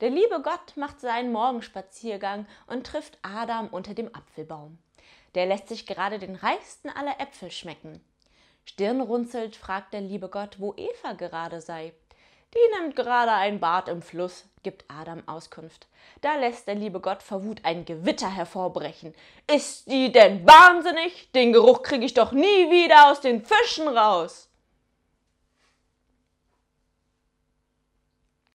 Der liebe Gott macht seinen Morgenspaziergang und trifft Adam unter dem Apfelbaum. Der lässt sich gerade den reichsten aller Äpfel schmecken. Stirnrunzelnd fragt der liebe Gott, wo Eva gerade sei. Die nimmt gerade ein Bad im Fluss, gibt Adam Auskunft. Da lässt der liebe Gott vor Wut ein Gewitter hervorbrechen. Ist die denn wahnsinnig? Den Geruch kriege ich doch nie wieder aus den Fischen raus.